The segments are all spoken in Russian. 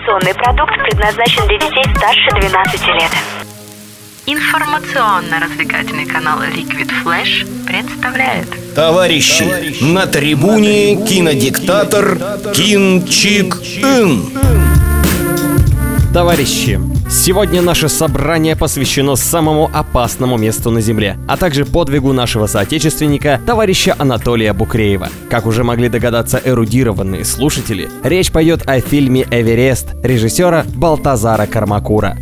Информационный продукт предназначен для детей старше 12 лет. Информационно-развлекательный канал Liquid Flash представляет Товарищи, на трибуне кинодиктатор Кин Чик Ин. Товарищи, сегодня наше собрание посвящено самому опасному месту на Земле, а также подвигу нашего соотечественника, товарища Анатолия Букреева. Как уже могли догадаться эрудированные слушатели, речь пойдет о фильме «Эверест» режиссера Балтазара Кармакура.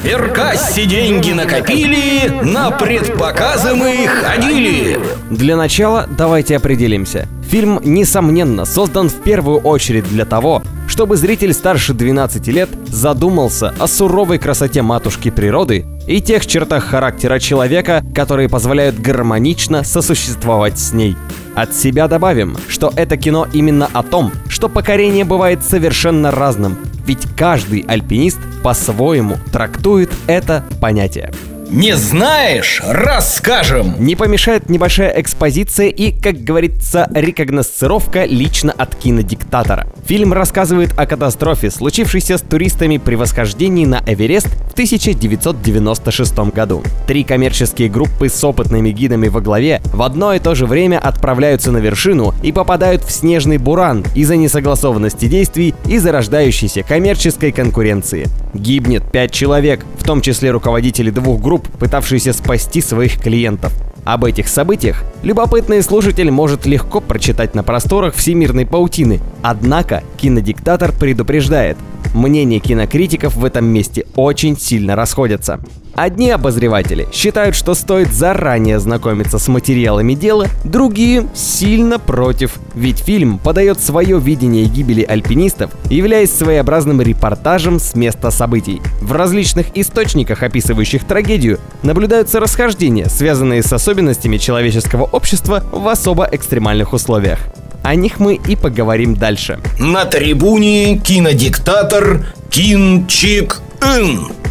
Сберкассе деньги накопили, на предпоказы мы ходили. Для начала давайте определимся. Фильм, несомненно, создан в первую очередь для того, чтобы зритель старше 12 лет задумался о суровой красоте матушки природы и тех чертах характера человека, которые позволяют гармонично сосуществовать с ней. От себя добавим, что это кино именно о том, что покорение бывает совершенно разным, ведь каждый альпинист по-своему трактует это понятие. Не знаешь? Расскажем! Не помешает небольшая экспозиция и, как говорится, рекогносцировка лично от кинодиктатора. Фильм рассказывает о катастрофе, случившейся с туристами при восхождении на Эверест в 1996 году. Три коммерческие группы с опытными гидами во главе в одно и то же время отправляются на вершину и попадают в снежный буран из-за несогласованности действий и зарождающейся коммерческой конкуренции. Гибнет пять человек, в том числе руководители двух групп групп, пытавшиеся спасти своих клиентов. Об этих событиях любопытный слушатель может легко прочитать на просторах всемирной паутины. Однако кинодиктатор предупреждает, мнения кинокритиков в этом месте очень сильно расходятся. Одни обозреватели считают, что стоит заранее знакомиться с материалами дела, другие сильно против, ведь фильм подает свое видение гибели альпинистов, являясь своеобразным репортажем с места событий. В различных источниках, описывающих трагедию, наблюдаются расхождения, связанные с особенностями человеческого общества в особо экстремальных условиях. О них мы и поговорим дальше. На трибуне кинодиктатор Кин Чик Ин.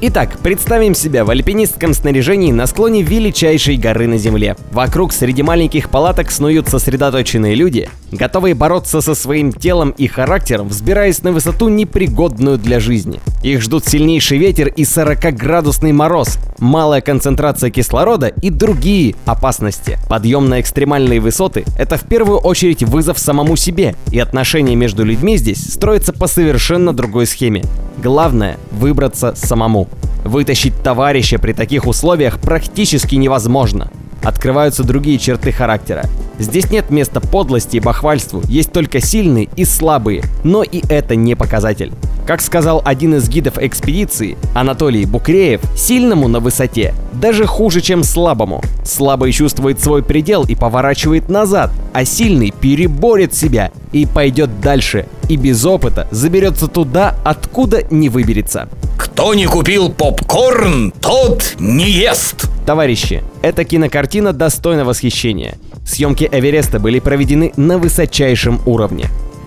Итак, представим себя в альпинистском снаряжении на склоне величайшей горы на Земле. Вокруг среди маленьких палаток снуют сосредоточенные люди, готовые бороться со своим телом и характером, взбираясь на высоту, непригодную для жизни. Их ждут сильнейший ветер и 40-градусный мороз, малая концентрация кислорода и другие опасности. Подъем на экстремальные высоты – это в первую очередь вызов самому себе, и отношения между людьми здесь строятся по совершенно другой схеме. Главное – выбраться самому. Вытащить товарища при таких условиях практически невозможно. Открываются другие черты характера. Здесь нет места подлости и бахвальству, есть только сильные и слабые, но и это не показатель. Как сказал один из гидов экспедиции, Анатолий Букреев, сильному на высоте даже хуже, чем слабому. Слабый чувствует свой предел и поворачивает назад, а сильный переборет себя и пойдет дальше, и без опыта заберется туда, откуда не выберется. Кто не купил попкорн, тот не ест. Товарищи, эта кинокартина достойна восхищения. Съемки Эвереста были проведены на высочайшем уровне.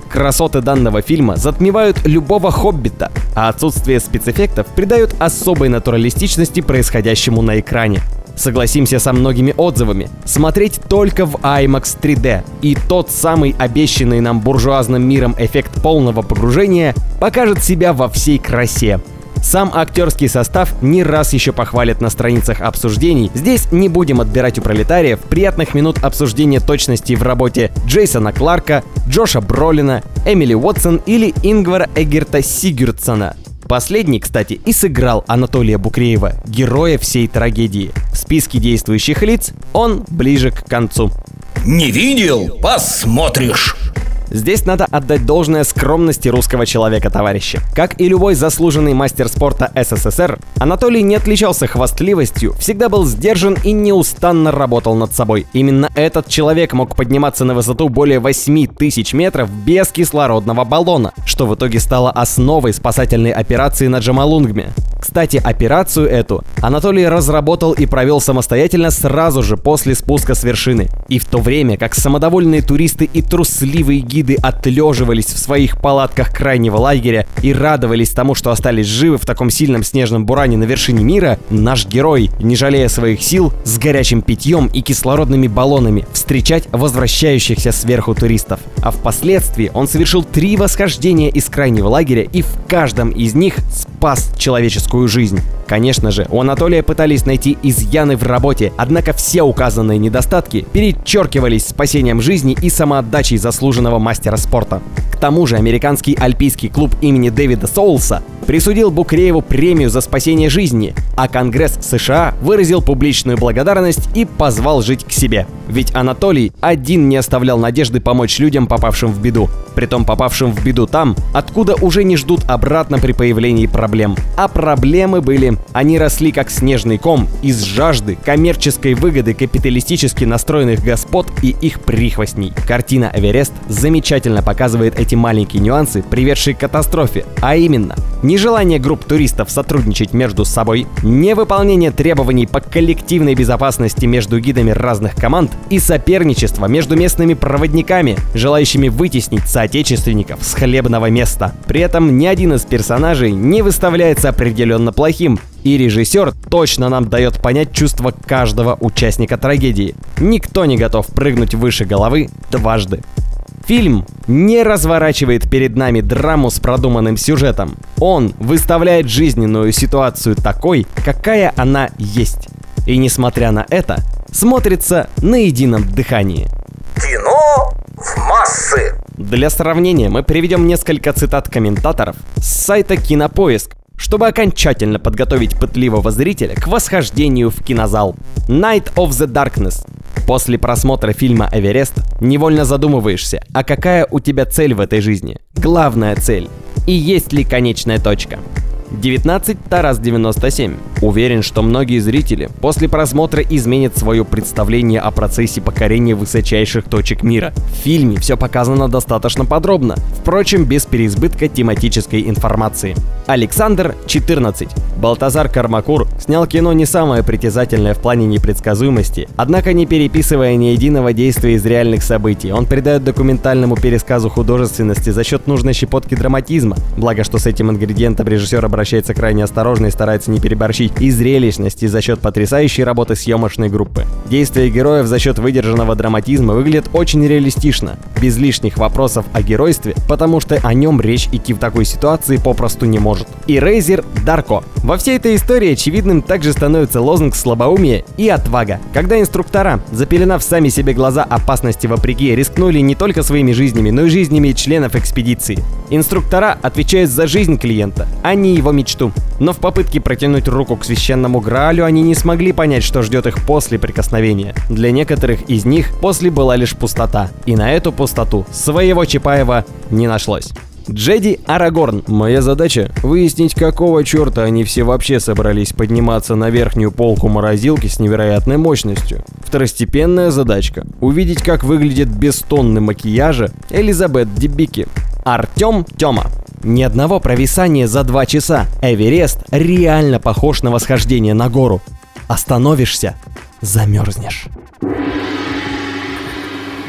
Красоты данного фильма затмевают любого хоббита, а отсутствие спецэффектов придает особой натуралистичности происходящему на экране. Согласимся со многими отзывами. Смотреть только в IMAX 3D и тот самый обещанный нам буржуазным миром эффект полного погружения покажет себя во всей красе. Сам актерский состав не раз еще похвалят на страницах обсуждений. Здесь не будем отбирать у пролетариев приятных минут обсуждения точности в работе Джейсона Кларка, Джоша Бролина, Эмили Уотсон или Ингвара Эгерта Сигюрдсона. Последний, кстати, и сыграл Анатолия Букреева, героя всей трагедии. В списке действующих лиц он ближе к концу. Не видел? Посмотришь. Здесь надо отдать должное скромности русского человека, товарищи. Как и любой заслуженный мастер спорта СССР, Анатолий не отличался хвастливостью, всегда был сдержан и неустанно работал над собой. Именно этот человек мог подниматься на высоту более 8 тысяч метров без кислородного баллона, что в итоге стало основой спасательной операции на Джамалунгме. Кстати, операцию эту Анатолий разработал и провел самостоятельно сразу же после спуска с вершины. И в то время, как самодовольные туристы и трусливые гиды гиды отлеживались в своих палатках крайнего лагеря и радовались тому, что остались живы в таком сильном снежном буране на вершине мира, наш герой, не жалея своих сил, с горячим питьем и кислородными баллонами встречать возвращающихся сверху туристов. А впоследствии он совершил три восхождения из крайнего лагеря и в каждом из них спас человеческую жизнь. Конечно же, у Анатолия пытались найти изъяны в работе, однако все указанные недостатки перечеркивались спасением жизни и самоотдачей заслуженного мастера спорта. К тому же американский альпийский клуб имени Дэвида Соулса присудил Букрееву премию за спасение жизни, а Конгресс США выразил публичную благодарность и позвал жить к себе. Ведь Анатолий один не оставлял надежды помочь людям, попавшим в беду. Притом попавшим в беду там, откуда уже не ждут обратно при появлении проблем. А проблемы были. Они росли как снежный ком из жажды, коммерческой выгоды капиталистически настроенных господ и их прихвостней. Картина «Эверест» замечательно показывает эти маленькие нюансы, приведшие к катастрофе, а именно нежелание групп туристов сотрудничать между собой, невыполнение требований по коллективной безопасности между гидами разных команд и соперничество между местными проводниками, желающими вытеснить соотечественников с хлебного места. При этом ни один из персонажей не выставляется определенно плохим, и режиссер точно нам дает понять чувство каждого участника трагедии. Никто не готов прыгнуть выше головы дважды. Фильм не разворачивает перед нами драму с продуманным сюжетом. Он выставляет жизненную ситуацию такой, какая она есть. И несмотря на это, смотрится на едином дыхании. Кино в массы. Для сравнения мы приведем несколько цитат комментаторов с сайта Кинопоиск, чтобы окончательно подготовить пытливого зрителя к восхождению в кинозал. Night of the Darkness. После просмотра фильма «Эверест» невольно задумываешься, а какая у тебя цель в этой жизни? Главная цель. И есть ли конечная точка? 19 Тарас 97. Уверен, что многие зрители после просмотра изменят свое представление о процессе покорения высочайших точек мира. В фильме все показано достаточно подробно, впрочем, без переизбытка тематической информации. Александр 14. Балтазар Кармакур снял кино не самое притязательное в плане непредсказуемости, однако не переписывая ни единого действия из реальных событий. Он придает документальному пересказу художественности за счет нужной щепотки драматизма, благо что с этим ингредиентом режиссер обращается крайне осторожно и старается не переборщить, и зрелищности за счет потрясающей работы съемочной группы. Действия героев за счет выдержанного драматизма выглядят очень реалистично, без лишних вопросов о геройстве, потому что о нем речь идти в такой ситуации попросту не может. И Рейзер Дарко. Во всей этой истории очевидным также становится лозунг слабоумия и отвага, когда инструктора, запеленав сами себе глаза опасности вопреки, рискнули не только своими жизнями, но и жизнями членов экспедиции. Инструктора отвечают за жизнь клиента, а не его мечту. Но в попытке протянуть руку к священному Граалю они не смогли понять, что ждет их после прикосновения. Для некоторых из них после была лишь пустота. И на эту пустоту своего Чапаева не нашлось. Джеди Арагорн. Моя задача — выяснить, какого черта они все вообще собрались подниматься на верхнюю полку морозилки с невероятной мощностью. Второстепенная задачка — увидеть, как выглядит без тонны макияжа Элизабет Дебики. Артем Тёма. Ни одного провисания за два часа. Эверест реально похож на восхождение на гору. Остановишься — замерзнешь.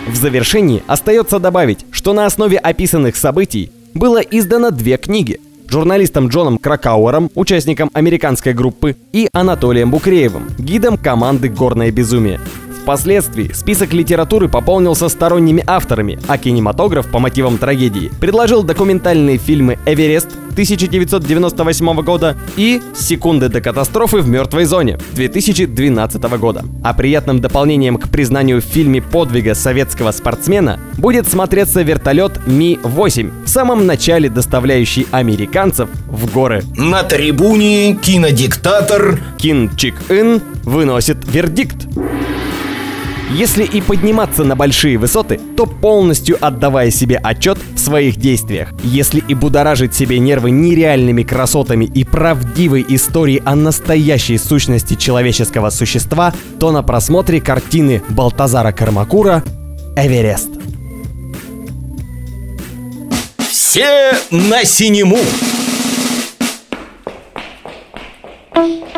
В завершении остается добавить, что на основе описанных событий было издано две книги. Журналистом Джоном Кракауэром, участником американской группы, и Анатолием Букреевым, гидом команды «Горное безумие». Впоследствии список литературы пополнился сторонними авторами, а кинематограф по мотивам трагедии предложил документальные фильмы «Эверест» 1998 года и «Секунды до катастрофы в мертвой зоне» 2012 года. А приятным дополнением к признанию в фильме подвига советского спортсмена будет смотреться вертолет Ми-8, в самом начале доставляющий американцев в горы. На трибуне кинодиктатор Кин Чик Ин выносит вердикт. Если и подниматься на большие высоты, то полностью отдавая себе отчет в своих действиях. Если и будоражить себе нервы нереальными красотами и правдивой историей о настоящей сущности человеческого существа, то на просмотре картины Балтазара Кармакура «Эверест». все на синему.